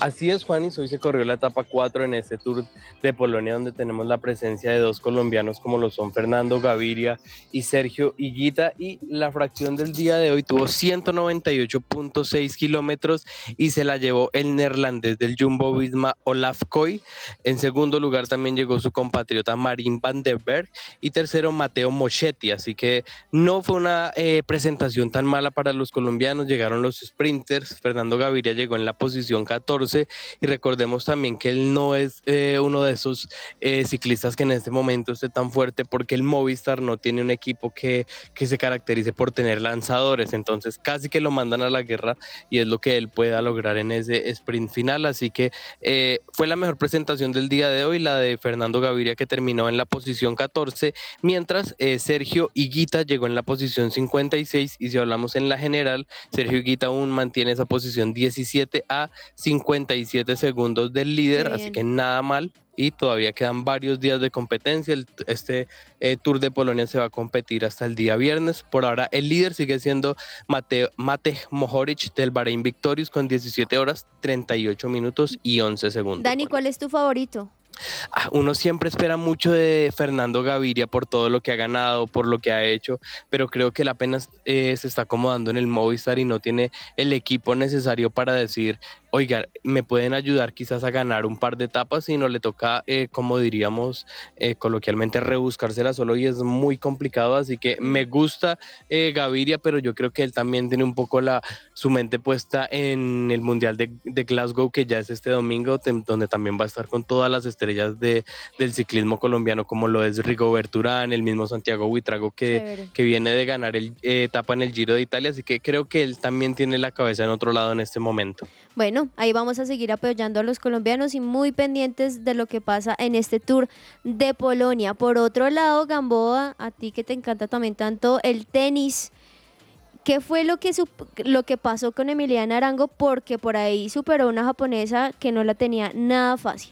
Así es, Juanis, hoy se corrió la etapa 4 en este Tour de Polonia, donde tenemos la presencia de dos colombianos como lo son Fernando Gaviria y Sergio Higuita, y la fracción del día de hoy tuvo 198.6 kilómetros y se la llevó el neerlandés del Jumbo Visma Olaf Koy. En segundo lugar también llegó su compatriota Marin van der Berg y tercero Mateo Moschetti, así que no fue una eh, presentación tan mala para los colombianos, llegaron los sprinters, Fernando Gaviria llegó en la posición 14 y recordemos también que él no es eh, uno de esos eh, ciclistas que en este momento esté tan fuerte porque el Movistar no tiene un equipo que, que se caracterice por tener lanzadores, entonces casi que lo mandan a la guerra y es lo que él pueda lograr en ese sprint final, así que eh, fue la mejor presentación del día de hoy, la de Fernando Gaviria que terminó en la posición 14, mientras Sergio Higuita llegó en la posición 56 y si hablamos en la general, Sergio Higuita aún mantiene esa posición 17 a 57 segundos del líder, así que nada mal. Y todavía quedan varios días de competencia. El- este eh, Tour de Polonia se va a competir hasta el día viernes. Por ahora, el líder sigue siendo Matej Mohoric del Bahrein Victorious con 17 horas, 38 minutos y 11 segundos. Dani, ¿cuál es tu favorito? Ah, uno siempre espera mucho de Fernando Gaviria por todo lo que ha ganado, por lo que ha hecho, pero creo que él apenas eh, se está acomodando en el Movistar y no tiene el equipo necesario para decir, oiga, me pueden ayudar quizás a ganar un par de etapas y no le toca, eh, como diríamos eh, coloquialmente, rebuscársela solo y es muy complicado, así que me gusta eh, Gaviria, pero yo creo que él también tiene un poco la, su mente puesta en el Mundial de, de Glasgow, que ya es este domingo, donde también va a estar con todas las estrellas de, del ciclismo colombiano, como lo es Rigobert Urán, el mismo Santiago que, Chévere. que viene de ganar el, eh, etapa en el Giro de Italia, así que creo que él también tiene la cabeza en otro lado en este momento. Bueno, ahí vamos a seguir apoyando a los colombianos y muy pendientes de lo que pasa en este tour de Polonia. Por otro lado, Gamboa, a ti que te encanta también tanto el tenis, ¿qué fue lo que, lo que pasó con Emiliana Arango? Porque por ahí superó a una japonesa que no la tenía nada fácil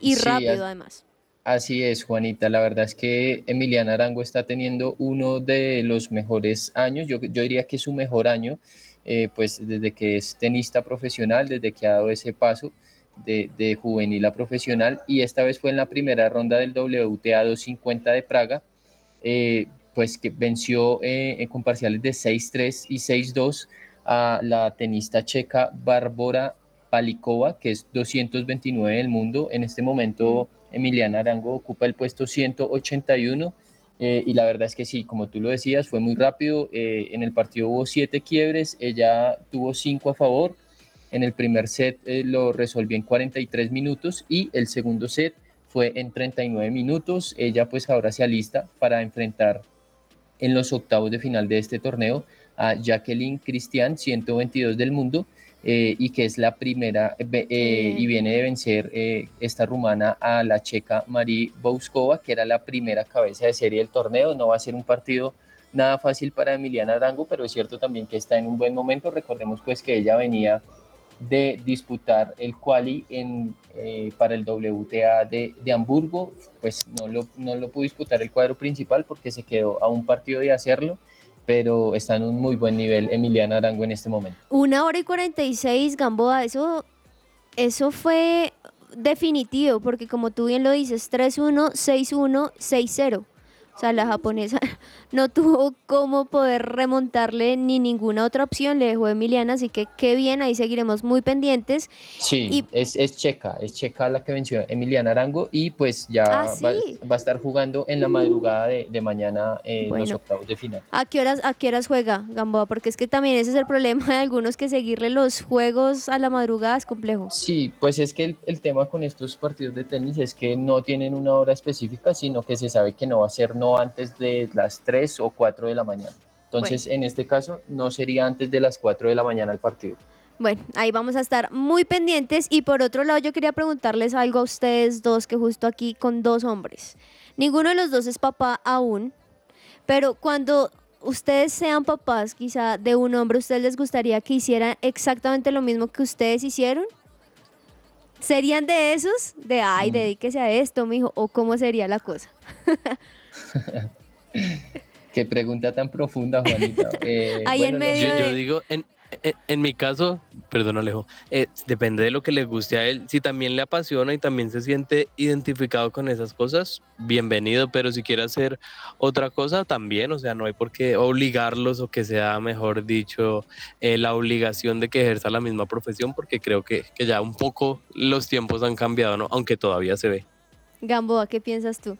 y Sí, rápido además. Así es, Juanita. La verdad es que Emiliana Arango está teniendo uno de los mejores años. Yo, yo diría que es su mejor año, eh, pues desde que es tenista profesional, desde que ha dado ese paso de, de juvenil a profesional. Y esta vez fue en la primera ronda del WTA 250 de Praga, eh, pues que venció eh, con parciales de 6-3 y 6-2 a la tenista checa Bárbara Palikova, que es 229 del mundo. En este momento, Emiliana Arango ocupa el puesto 181. Eh, y la verdad es que sí, como tú lo decías, fue muy rápido. eh, en el partido hubo siete quiebres, ella tuvo cinco a favor. En el primer set eh, lo resolvió en 43 minutos y el segundo set fue en 39 minutos. Ella pues ahora se alista para enfrentar en los octavos de final de este torneo a Jacqueline Cristian, 122 del mundo, eh, y que es la primera, eh, eh, y viene de vencer eh, esta rumana a la checa Marie Bouskova, que era la primera cabeza de serie del torneo. No va a ser un partido nada fácil para Emiliana Arango, pero es cierto también que está en un buen momento. Recordemos pues que ella venía de disputar el quali en, eh, para el WTA de, de Hamburgo, pues no lo, no lo pudo disputar el cuadro principal porque se quedó a un partido de hacerlo, pero está en un muy buen nivel Emiliana Arango en este momento. Una hora y 46, Gamboa, eso, eso fue definitivo, porque como tú bien lo dices, 3-1, 6-1, 6-0. O sea, la japonesa no tuvo cómo poder remontarle ni ninguna otra opción, le dejó a Emiliana, así que qué bien, ahí seguiremos muy pendientes. Sí, Y- es, es checa, es checa la que venció Emiliana Arango y pues ya Ah, va, sí. va a estar jugando en la madrugada de, de mañana en los Bueno. octavos de final. ¿A qué horas, a qué horas juega Gamboa? Porque es que también ese es el problema de algunos que seguirle los juegos a la madrugada es complejo. Sí, pues es que el, el tema con estos partidos de tenis es que no tienen una hora específica, sino que se sabe que no va a ser no antes de las 3 o 4 de la mañana. Entonces, en este caso, no sería antes de las 4 de la mañana el partido. Bueno, ahí vamos a estar muy pendientes. Y por otro lado, yo quería preguntarles algo a ustedes dos, que justo aquí con dos hombres. Ninguno de los dos es papá aún, pero cuando ustedes sean papás, quizá de un hombre, ¿ustedes les gustaría que hicieran exactamente lo mismo que ustedes hicieron? ¿Serían de esos? De, ay, dedíquese a esto, mijo, o cómo sería la cosa. Qué pregunta tan profunda, Juanita. Eh, Ahí en bueno, medio Yo, de- yo digo, en, en, en mi caso, perdón Alejo, eh, depende de lo que le guste a él. Si también le apasiona y también se siente identificado con esas cosas, bienvenido, pero si quiere hacer otra cosa, también, o sea, no hay por qué obligarlos o que sea, mejor dicho, eh, la obligación de que ejerza la misma profesión, porque creo que, que ya un poco los tiempos han cambiado, ¿no? Aunque todavía se ve. Gamboa, ¿qué piensas tú?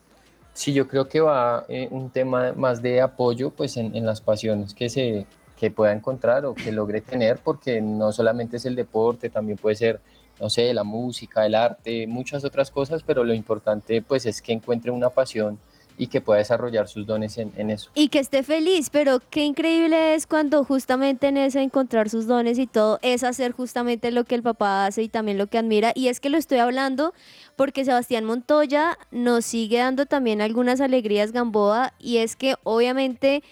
Sí, yo creo que va eh, un tema más de apoyo pues en, en las pasiones que se que pueda encontrar o que logre tener, porque no solamente es el deporte, también puede ser, no sé, la música, el arte, muchas otras cosas, pero lo importante pues es que encuentre una pasión y que pueda desarrollar sus dones en, eso. Y que esté feliz, pero qué increíble es cuando justamente en ese encontrar sus dones y todo es hacer justamente lo que el papá hace y también lo que admira. Y es que lo estoy hablando porque Sebastián Montoya nos sigue dando también algunas alegrías Gamboa y es que obviamente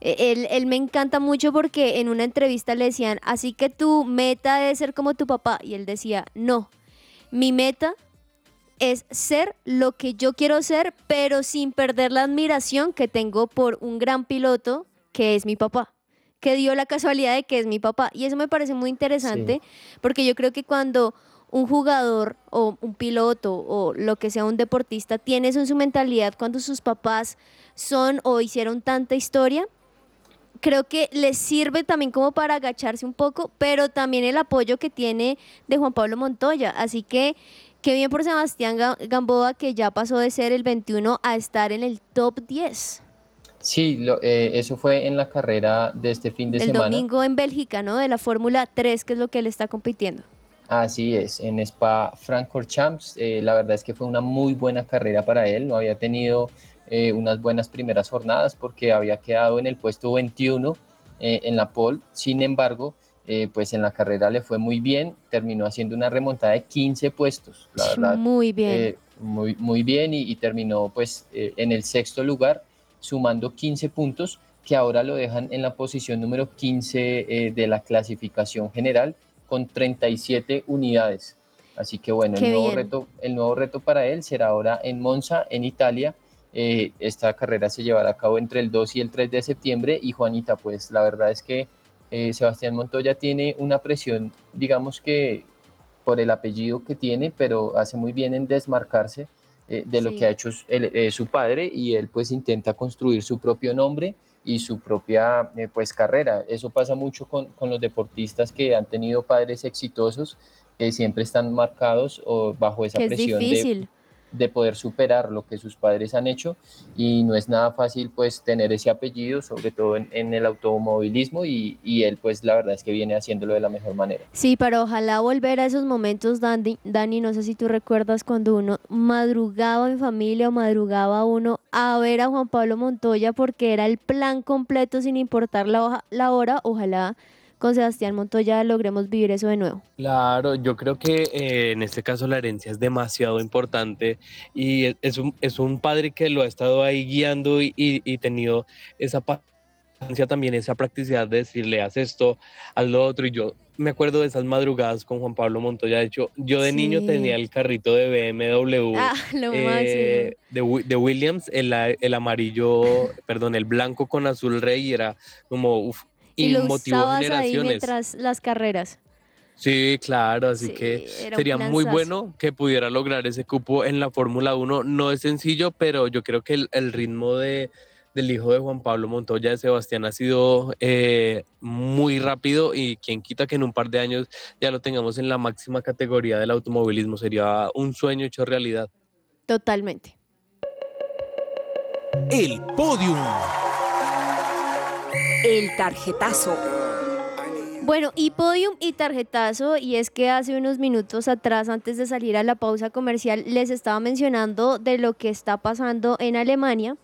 eh, él, él me encanta mucho porque en una entrevista le decían, así que tu meta es ser como tu papá y él decía, no, mi meta es ser lo que yo quiero ser, pero sin perder la admiración que tengo por un gran piloto que es mi papá, que dio la casualidad de que es mi papá. Y eso me parece muy interesante, porque yo creo que cuando un jugador o un piloto o lo que sea un deportista tiene eso en su mentalidad cuando sus papás son o hicieron tanta historia, creo que les sirve también como para agacharse un poco, pero también el apoyo que tiene de Juan Pablo Montoya. Así que qué bien por Sebastián Ga- Gamboa que ya pasó de ser el 21 a estar en el top 10 Sí, lo- eh, eso fue en la carrera de este fin de el semana. domingo en Bélgica, ¿no? De la Fórmula 3, que es lo que él está compitiendo. Así es, en Spa Francorchamps, eh, la verdad es que fue una muy buena carrera para él, no había tenido eh, unas buenas primeras jornadas porque había quedado en el puesto 21 eh, en la pole, sin embargo, eh, pues en la carrera le fue muy bien, terminó haciendo una remontada de 15 puestos, la verdad. Muy bien. eh, muy, muy bien y, y terminó pues eh, en el sexto lugar, sumando 15 puntos que ahora lo dejan en la posición número 15 eh, de la clasificación general con 37 unidades. Así que bueno, Qué el nuevo, bien. reto, el nuevo reto para él será ahora en Monza, en Italia. Eh, esta carrera se llevará a cabo entre el 2 y el 3 de septiembre. Y Juanita, pues la verdad es que eh, Sebastián Montoya tiene una presión, digamos que por el apellido que tiene, pero hace muy bien en desmarcarse eh, de lo que ha hecho el- eh, su padre y él pues intenta construir su propio nombre y su propia pues carrera. Eso pasa mucho con, con los deportistas que han tenido padres exitosos que siempre están marcados o bajo esa Que es presión de, difícil. de poder superar lo que sus padres han hecho y no es nada fácil pues tener ese apellido, sobre todo en, en el automovilismo y, y él pues la verdad es que viene haciéndolo de la mejor manera. Sí, pero ojalá volver a esos momentos, Dani, Dani, no sé si tú recuerdas cuando uno madrugaba en familia o madrugaba uno a ver a Juan Pablo Montoya porque era el plan completo sin importar la, la hora. Ojalá con Sebastián Montoya logremos vivir eso de nuevo. Claro, yo creo que eh, en este caso la herencia es demasiado importante y es- un, es un padre que lo ha estado ahí guiando y, y, y tenido esa pa- constancia también, esa practicidad de decirle, haz esto, haz lo otro. Y yo me acuerdo de esas madrugadas con Juan Pablo Montoya. De hecho, yo de niño tenía el carrito de BMW. Ah, eh, de, de Williams, el, el amarillo, perdón, el blanco con azul rey, y era como, uf, Y y lo motivó usabas ahí generaciones. mientras las carreras. Sí, claro, así Sí, que sería muy bueno que pudiera lograr ese cupo en la Fórmula 1. No es sencillo, pero yo creo que el, el ritmo de, del hijo de Juan Pablo Montoya, de Sebastián, ha sido eh, muy rápido y quien quita que en un par de años ya lo tengamos en la máxima categoría del automovilismo. Sería un sueño hecho realidad. Totalmente. El podium. El tarjetazo. Bueno, y podium y tarjetazo, y es que hace unos minutos atrás, antes de salir a la pausa comercial, les estaba mencionando de lo que está pasando en Alemania.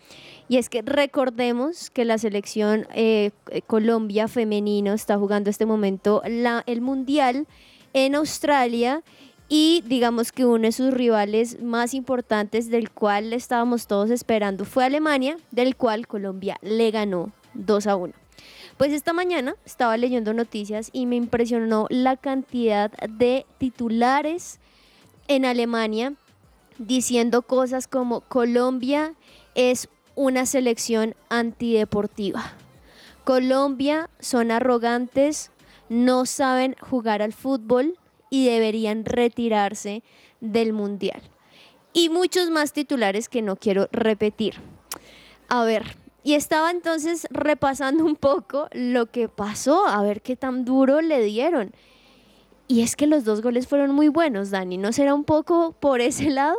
Y es que recordemos que la selección eh, Colombia femenino está jugando este momento el Mundial en Australia y digamos que uno de sus rivales más importantes del cual estábamos todos esperando fue Alemania, del cual Colombia le ganó 2 a 1. Pues esta mañana estaba leyendo noticias y me impresionó la cantidad de titulares en Alemania diciendo cosas como Colombia es una selección antideportiva. Colombia son arrogantes, no saben jugar al fútbol y deberían retirarse del mundial. Y muchos más titulares que no quiero repetir. A ver, y estaba entonces repasando un poco lo que pasó, a ver qué tan duro le dieron. Y es que los dos goles fueron muy buenos, Dani. ¿No será un poco por ese lado?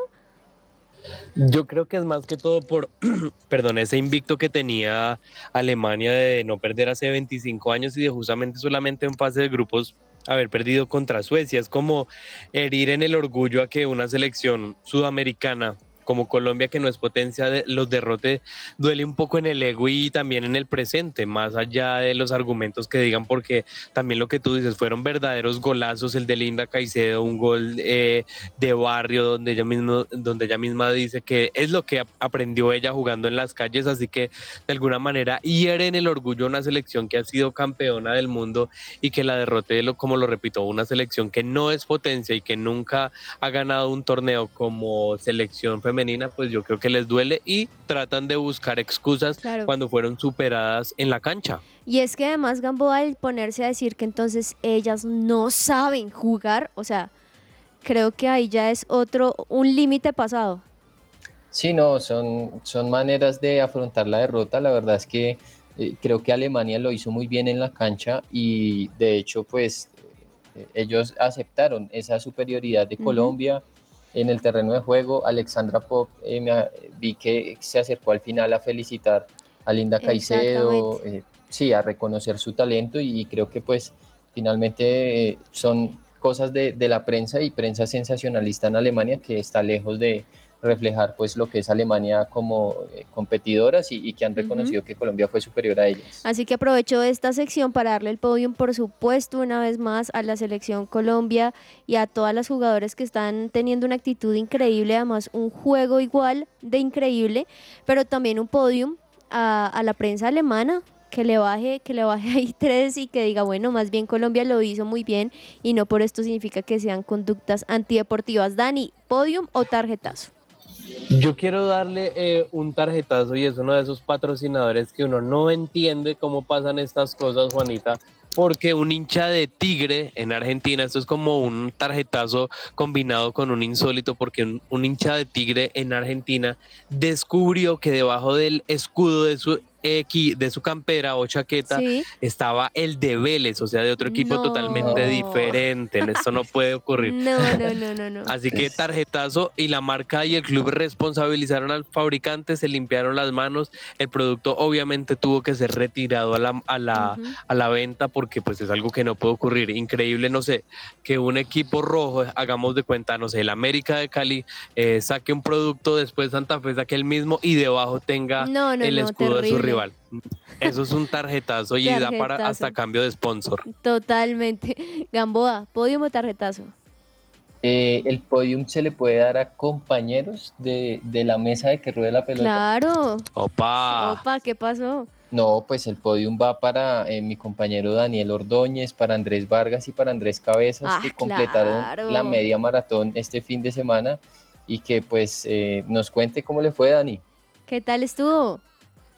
Yo creo que es más que todo por, perdón, ese invicto que tenía Alemania de no perder hace 25 años y de justamente solamente en fase de grupos haber perdido contra Suecia. Es como herir en el orgullo a que una selección sudamericana como Colombia, que no es potencia, de, los derrote, duele un poco en el ego y también en el presente, más allá de los argumentos que digan, porque también lo que tú dices fueron verdaderos golazos, el de Linda Caicedo, un gol eh, de barrio donde ella, mismo, donde ella misma dice que es lo que aprendió ella jugando en las calles, así que de alguna manera hiere en el orgullo una selección que ha sido campeona del mundo y que la derrote, como lo repito, una selección que no es potencia y que nunca ha ganado un torneo como selección femenina femenina, pues yo creo que les duele y tratan de buscar excusas Claro. cuando fueron superadas en la cancha. Y es que además Gamboa al ponerse a decir que entonces ellas no saben jugar, o sea, creo que ahí ya es otro, un límite pasado. Sí, no, son, son maneras de afrontar la derrota. La verdad es que eh, creo que Alemania lo hizo muy bien en la cancha y de hecho, pues eh, ellos aceptaron esa superioridad de. Colombia en el terreno de juego. Alexandra Pop, eh, me a- vi que se acercó al final a felicitar a Linda Caicedo, eh, sí, a reconocer su talento y creo que pues finalmente eh, son cosas de, de la prensa y prensa sensacionalista en Alemania que está lejos de reflejar pues lo que es Alemania como eh, competidoras y, y que han reconocido que Colombia fue superior a ellas. Así que aprovecho esta sección para darle el podium, por supuesto, una vez más a la selección Colombia y a todas las jugadoras que están teniendo una actitud increíble, además un juego igual de increíble, pero también un podium a, a la prensa alemana que le baje, que le baje ahí tres y que diga, bueno, más bien Colombia lo hizo muy bien y no por esto significa que sean conductas antideportivas. Dani, podium o tarjetazo. Yo quiero darle eh, un tarjetazo y es uno de esos patrocinadores que uno no entiende cómo pasan estas cosas, Juanita, porque un hincha de Tigre en Argentina, esto es como un tarjetazo combinado con un insólito, porque un, un hincha de Tigre en Argentina descubrió que debajo del escudo de su equi- de su campera o chaqueta Sí. estaba el de Vélez, o sea, de otro equipo No. totalmente diferente. Esto no puede ocurrir. No, no, no, no, no. Así que tarjetazo y la marca y el club responsabilizaron al fabricante, se limpiaron las manos. El producto obviamente tuvo que ser retirado a la, a la, a la venta porque pues es algo que no puede ocurrir. Increíble, no sé, que un equipo rojo, hagamos de cuenta, no sé, el América de Cali eh, saque un producto, después Santa Fe saque el mismo y debajo tenga No, no, el escudo de su. Rival. Eso es un tarjetazo y da para hasta cambio de sponsor. Totalmente. Gamboa, podium o tarjetazo. Eh, el podium se le puede dar a compañeros de, de la mesa de que ruede la pelota. Claro. Opa. Opa, ¿qué pasó? No, pues el podium va para eh, mi compañero Daniel Ordóñez, para Andrés Vargas y para Andrés Cabezas, Ah, que completaron claro. la media maratón este fin de semana y que pues eh, nos cuente cómo le fue, Dani. ¿Qué tal estuvo?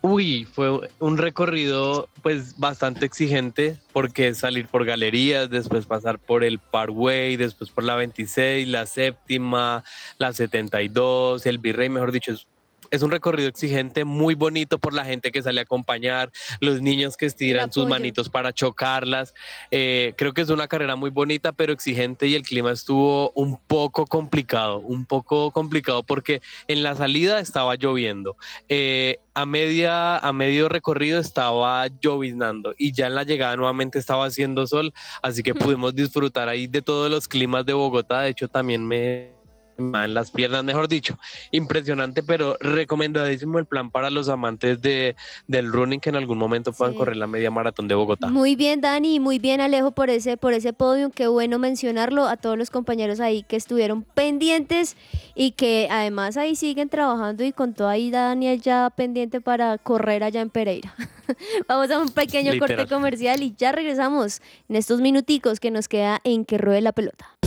Uy, fue un recorrido pues bastante exigente porque salir por galerías, después pasar por el Parkway, después por la 26, la séptima, la 72, el Virrey, mejor dicho, es, es un recorrido exigente, muy bonito por la gente que sale a acompañar, los niños que estiran sus manitos para chocarlas. Eh, creo que es una carrera muy bonita, pero exigente y el clima estuvo un poco complicado, un poco complicado porque en la salida estaba lloviendo. Eh, a, media, a medio recorrido estaba lloviznando y ya en la llegada nuevamente estaba haciendo sol, así que pudimos disfrutar ahí de todos los climas de Bogotá. De hecho, también me en las piernas, mejor dicho, impresionante, pero recomendadísimo el plan para los amantes de, del running que en algún momento puedan Sí. correr la media maratón de Bogotá. Muy bien, Dani, y muy bien, Alejo, por ese, por ese podium. Qué bueno mencionarlo a todos los compañeros ahí que estuvieron pendientes y que además ahí siguen trabajando y con todo ahí Daniel ya pendiente para correr allá en Pereira. Vamos a un pequeño corte comercial y ya regresamos en estos minuticos que nos queda en que ruede la pelota.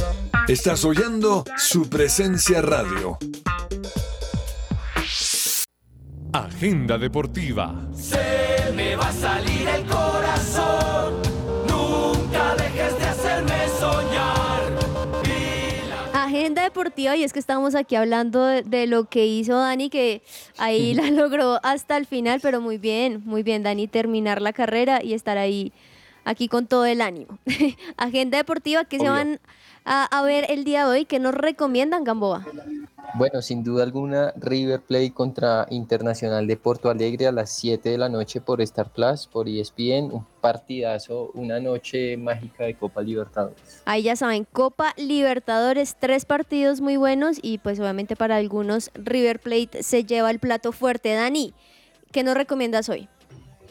Estás oyendo su presencia radio. Agenda deportiva. Se me va a salir el corazón. Nunca dejes de hacerme soñar. Agenda deportiva, y es que estamos aquí hablando de, de lo que hizo Dani, que ahí la logró hasta el final, pero muy bien, muy bien, Dani, terminar la carrera y estar ahí, aquí con todo el ánimo. Agenda deportiva, ¿qué se van a, a ver el día de hoy? ¿Qué nos recomiendan, Gamboa? Bueno, sin duda alguna, River Plate contra Internacional de Porto Alegre a las 7 de la noche por Star Plus, por ESPN, un partidazo, una noche mágica de Copa Libertadores. Ahí ya saben, Copa Libertadores, tres partidos muy buenos y pues obviamente para algunos River Plate se lleva el plato fuerte. Dani, ¿qué nos recomiendas hoy?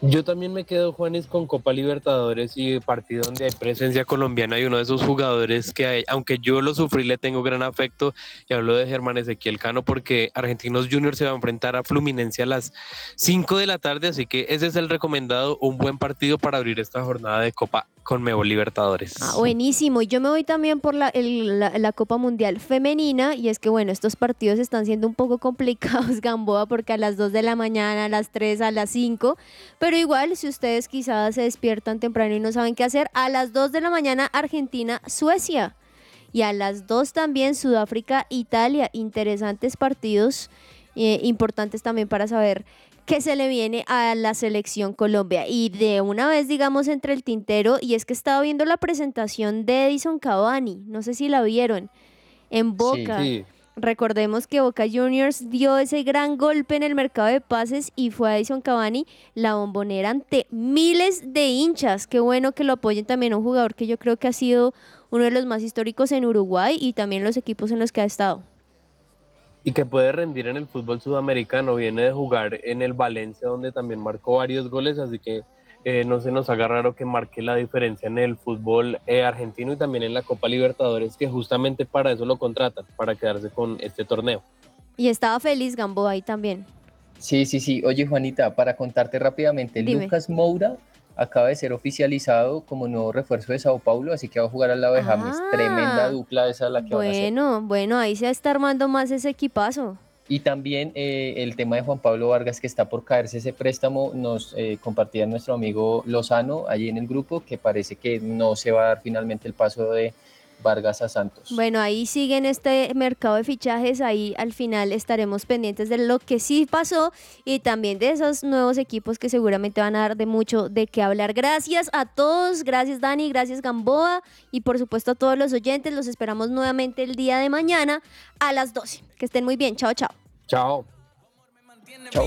Yo también me quedo, Juanes, con Copa Libertadores y partido donde hay presencia colombiana y uno de esos jugadores que, hay- aunque yo lo sufrí, le tengo gran afecto. Y hablo de Germán Ezequiel Cano porque Argentinos Juniors se va a enfrentar a Fluminense a las 5 de la tarde. Así que ese es el recomendado, un buen partido para abrir esta jornada de Copa Conmebol Libertadores. Ah, buenísimo. Y yo me voy también por la Copa Mundial Femenina. Y es que, bueno, estos partidos están siendo un poco complicados, Gamboa, porque a las 2 de la mañana, a las 3, a las 5. Pero igual, si ustedes quizás se despiertan temprano y no saben qué hacer, a las 2 de la mañana, Argentina, Suecia. Y a las 2 también, Sudáfrica, Italia. Interesantes partidos, eh, importantes también para saber qué se le viene a la selección Colombia. Y de una vez, digamos, entre el tintero, y es que estaba viendo la presentación de Edison Cavani, no sé si la vieron, en Boca. Sí. Recordemos que Boca Juniors dio ese gran golpe en el mercado de pases y fue a Edison Cavani la bombonera ante miles de hinchas. Qué bueno que lo apoyen también un jugador que yo creo que ha sido uno de los más históricos en Uruguay y también los equipos en los que ha estado. y que puede rendir en el fútbol sudamericano. Viene de jugar en el Valencia, donde también marcó varios goles, así que eh, no se nos haga raro que marque la diferencia en el fútbol eh, argentino y también en la Copa Libertadores, que justamente para eso lo contratan, para quedarse con este torneo. Y estaba feliz Gamboa ahí también. Sí, sí, sí. Oye, Juanita, para contarte rápidamente, Dime. Lucas Moura acaba de ser oficializado como nuevo refuerzo de Sao Paulo, así que va a jugar al lado de James. Ah. Tremenda dupla esa la que van a hacer. Bueno, bueno, ahí se está armando más ese equipazo. Y también eh, el tema de Juan Pablo Vargas, que está por caerse ese préstamo, nos eh, compartía nuestro amigo Lozano allí en el grupo, que parece que no se va a dar finalmente el paso de Vargas a Santos. Bueno, ahí sigue en este mercado de fichajes, ahí al final estaremos pendientes de lo que sí pasó y también de esos nuevos equipos que seguramente van a dar de mucho de qué hablar. Gracias a todos, gracias Dani, gracias Gamboa y por supuesto a todos los oyentes, los esperamos nuevamente el día de mañana a las 12. Que estén muy bien, chao, chao. Chao. Chao.